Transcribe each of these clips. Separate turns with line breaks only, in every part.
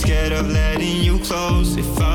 scared of letting you close. If I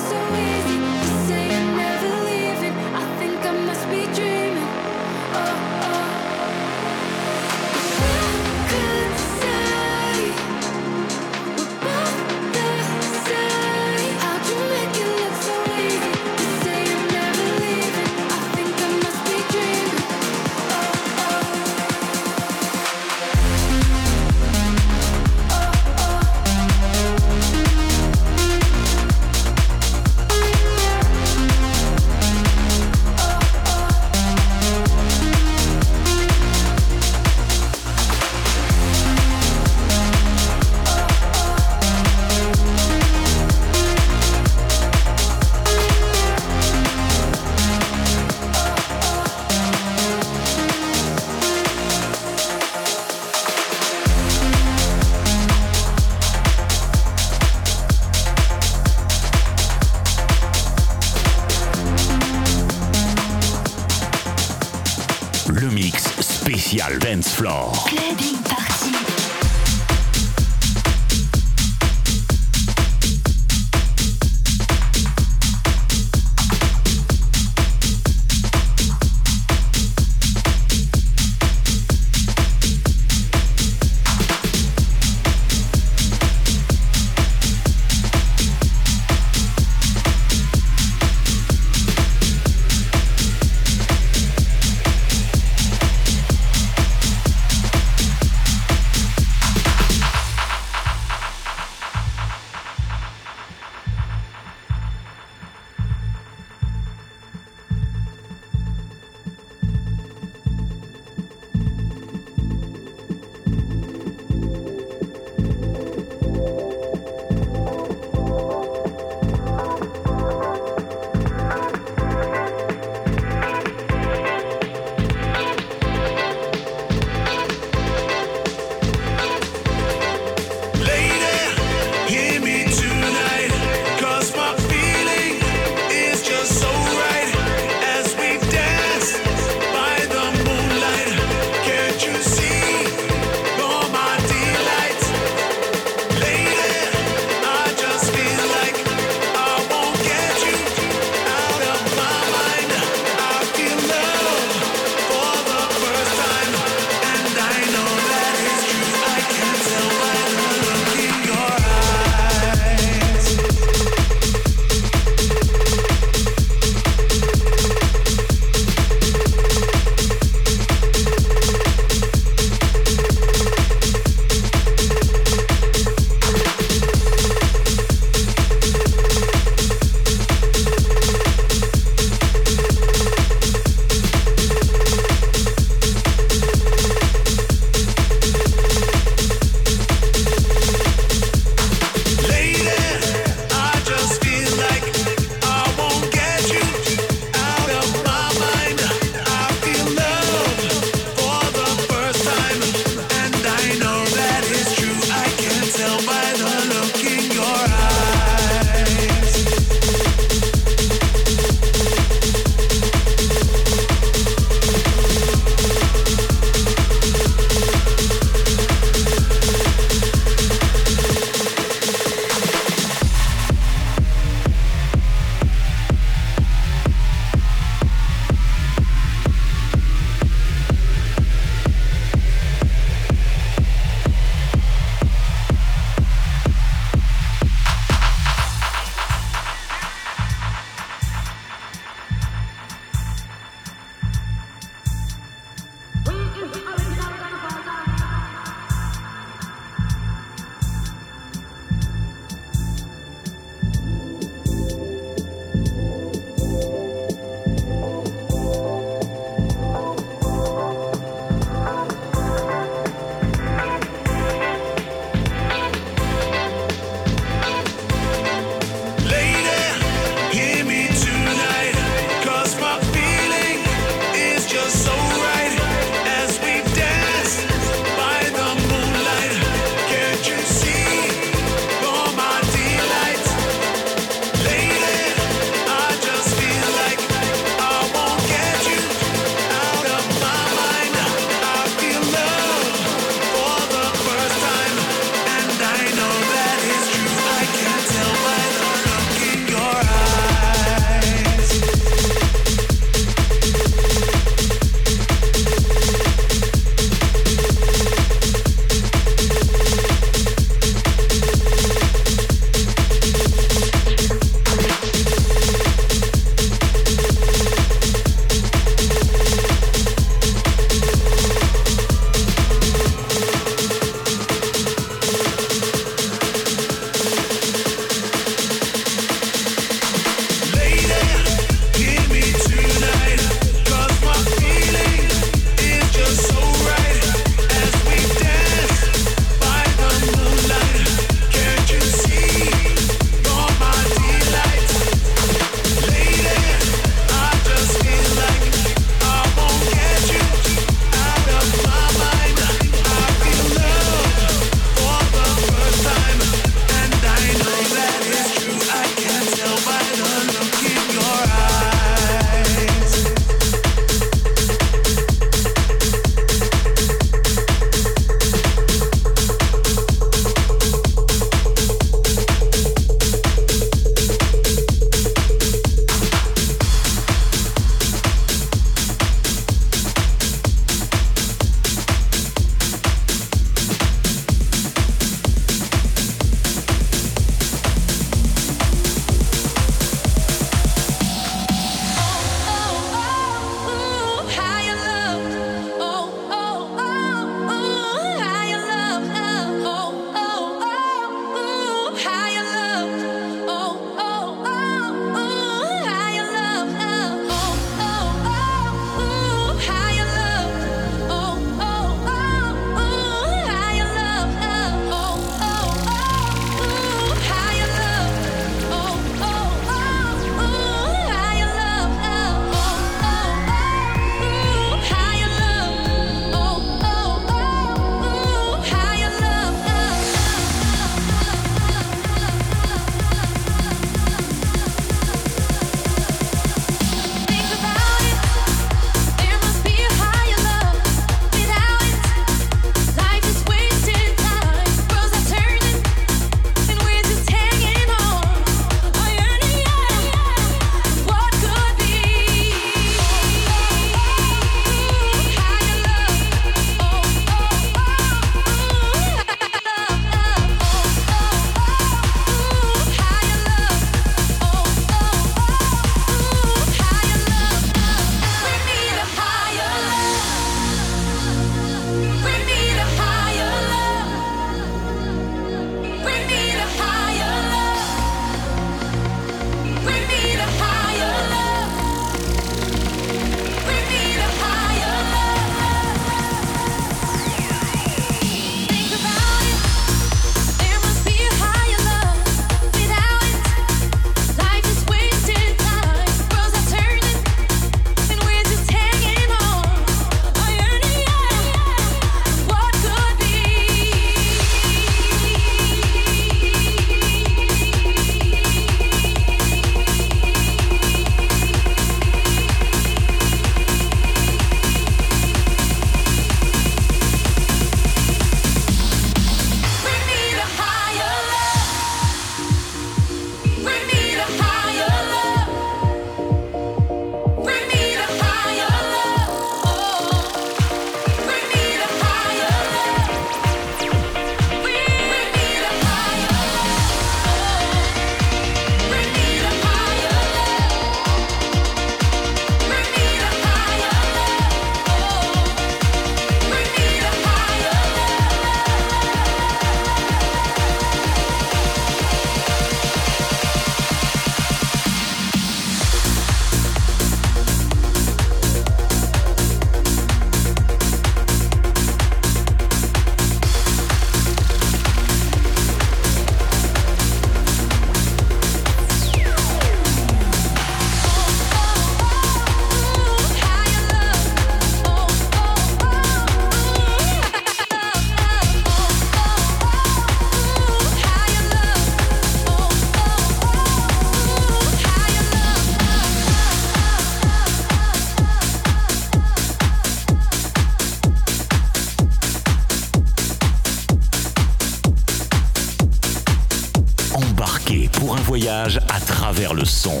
le son.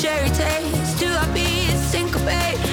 cherry taste? Do I
be a
syncopate?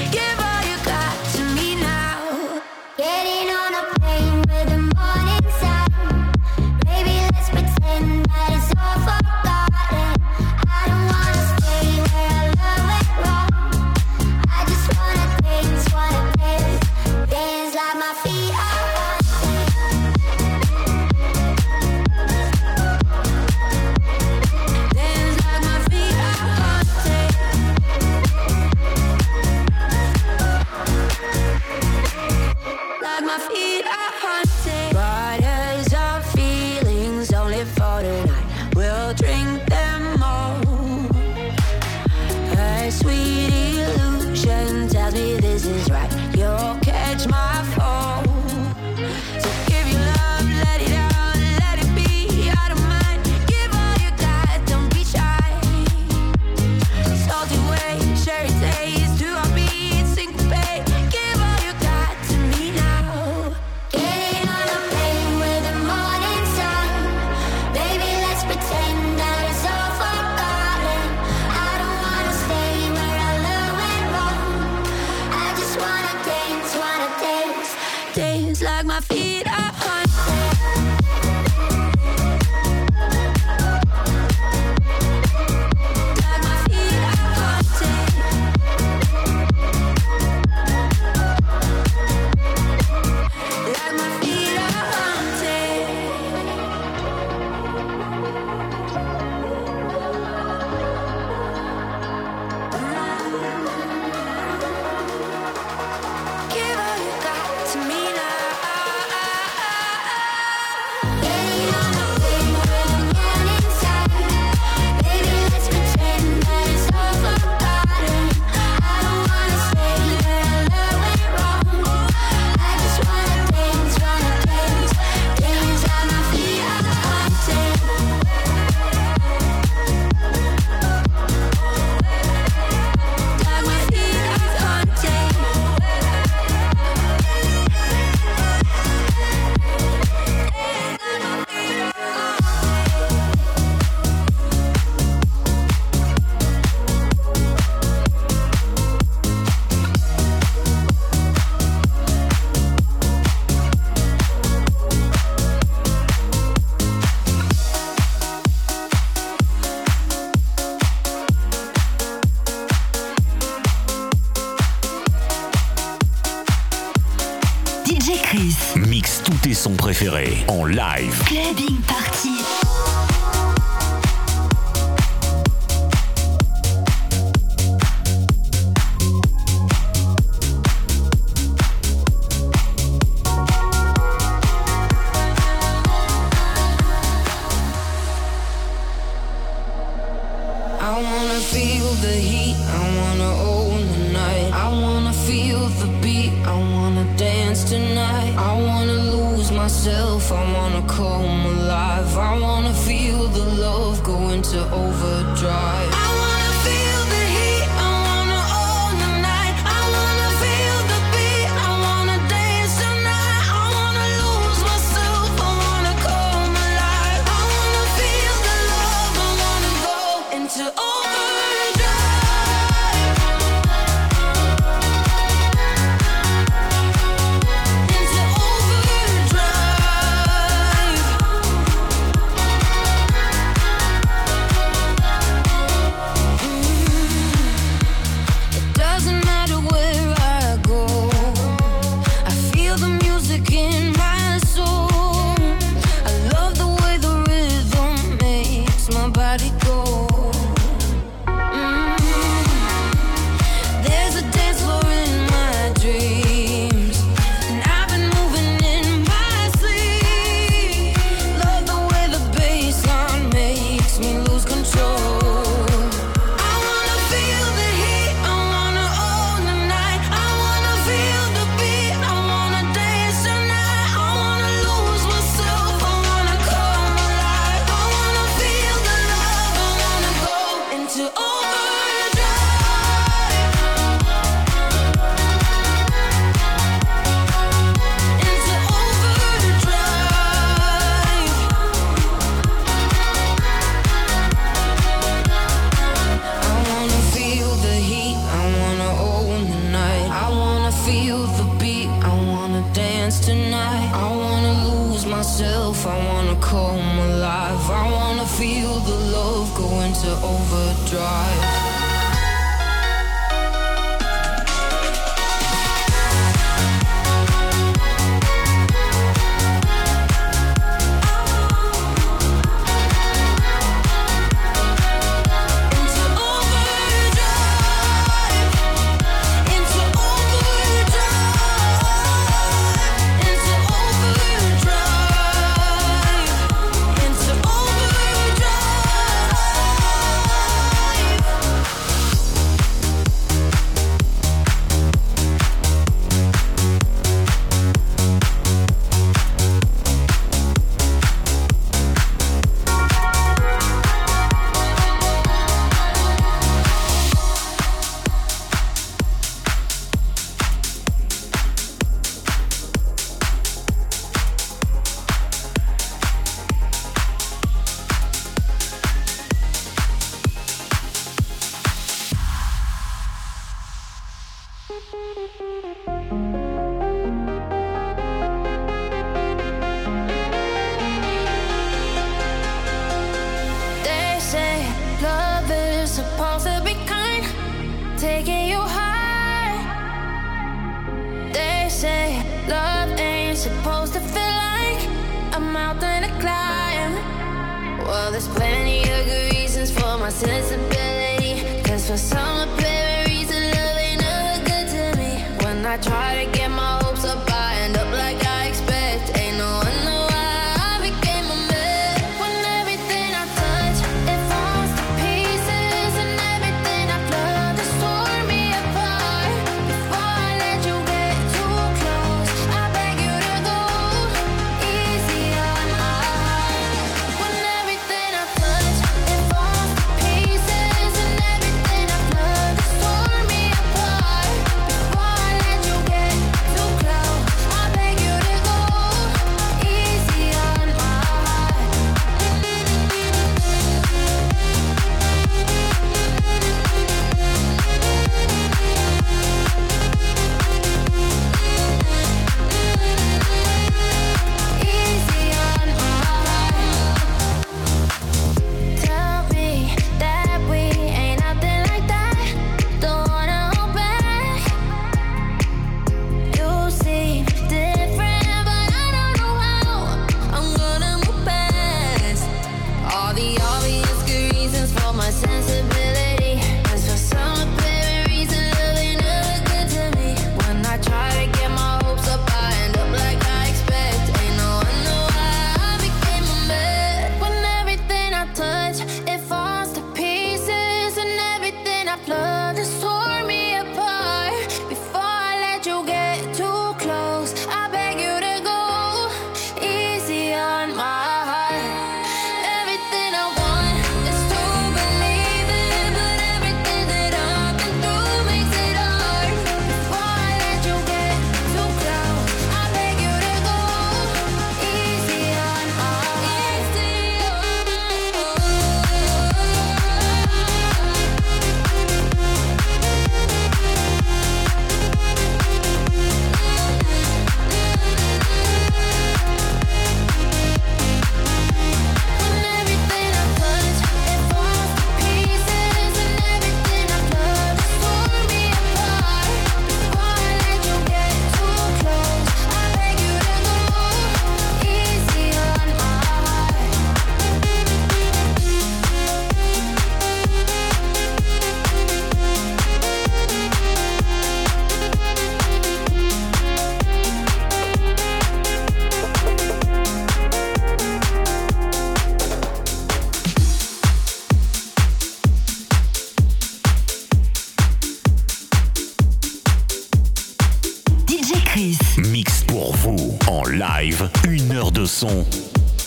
son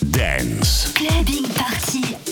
Dance. Clubbing
Party.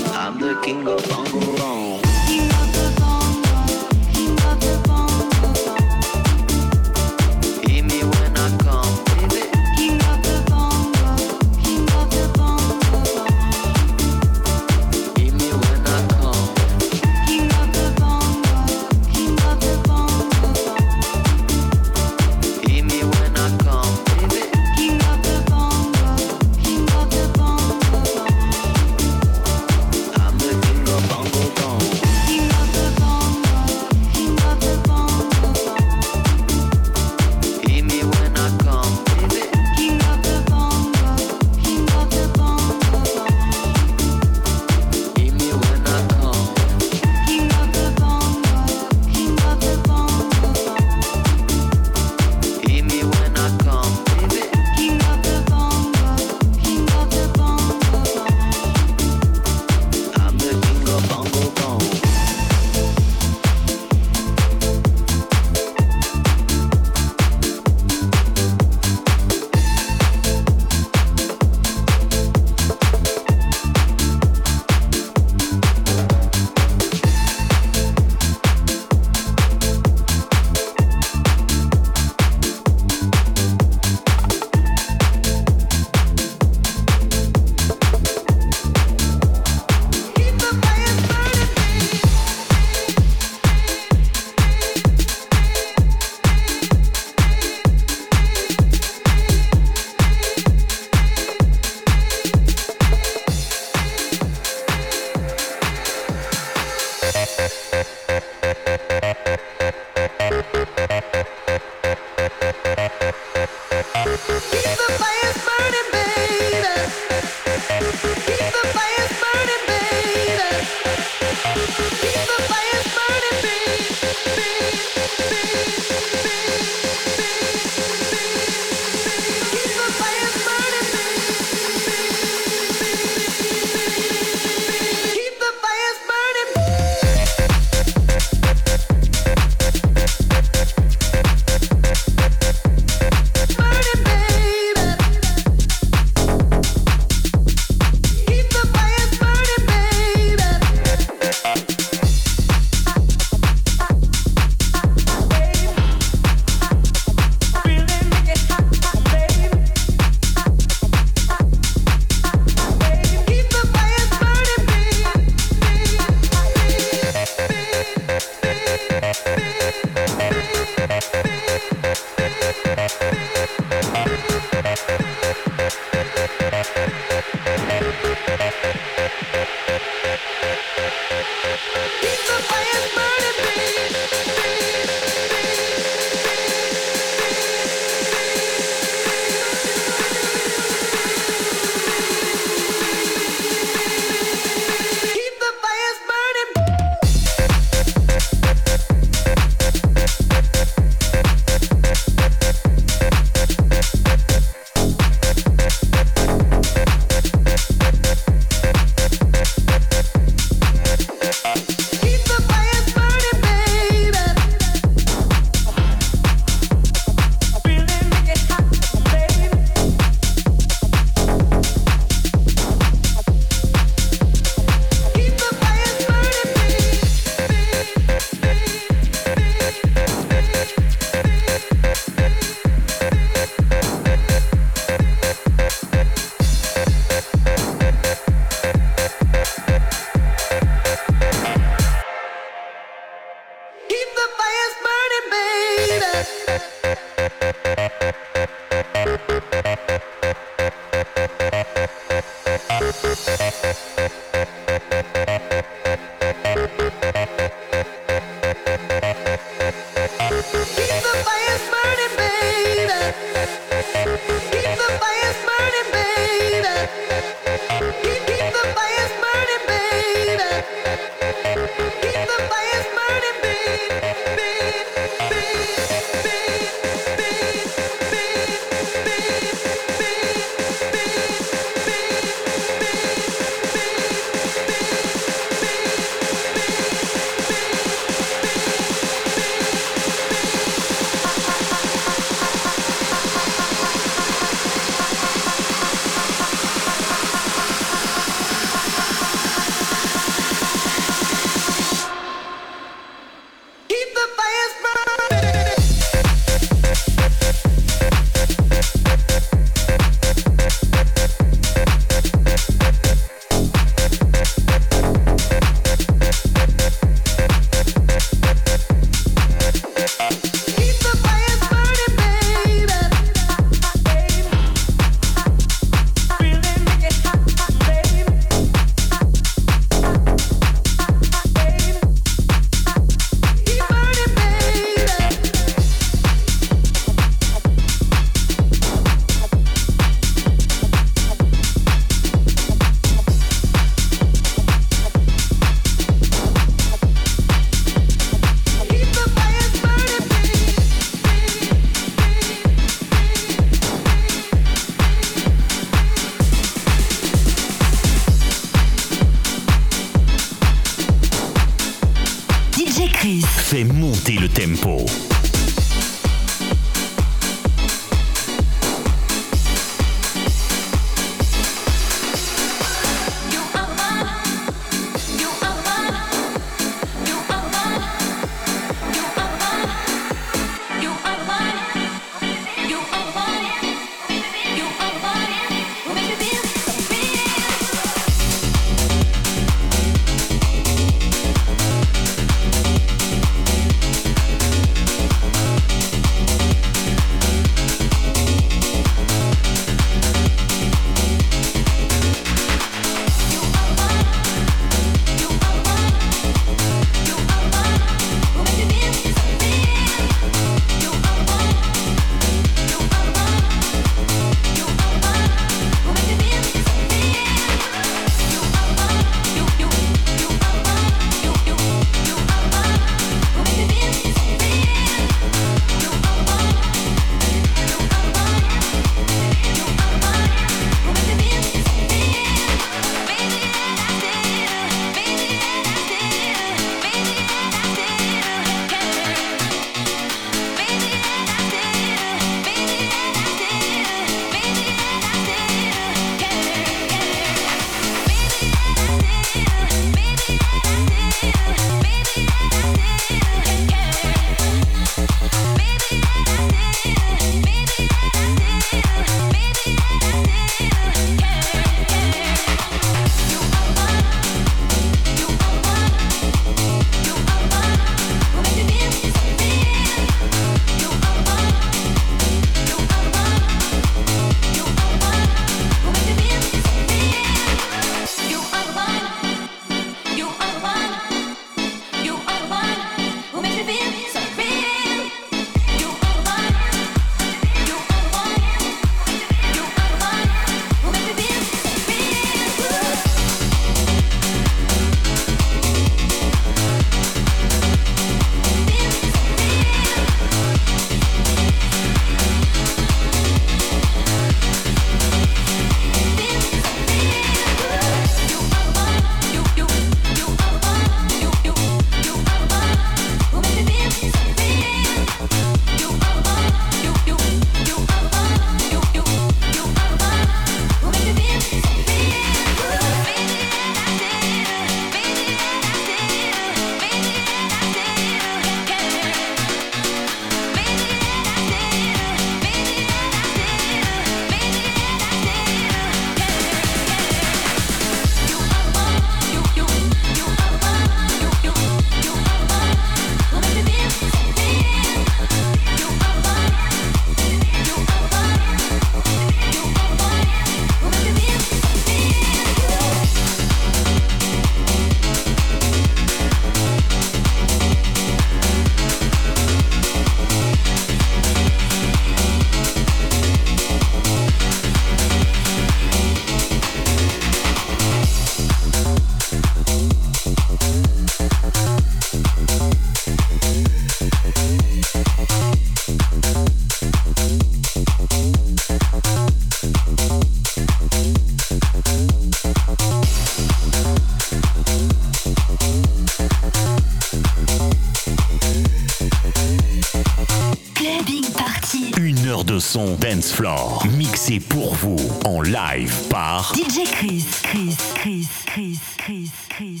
Dance Floor, mixé pour vous en live par
DJ Chris, Chris, Chris, Chris, Chris, Chris,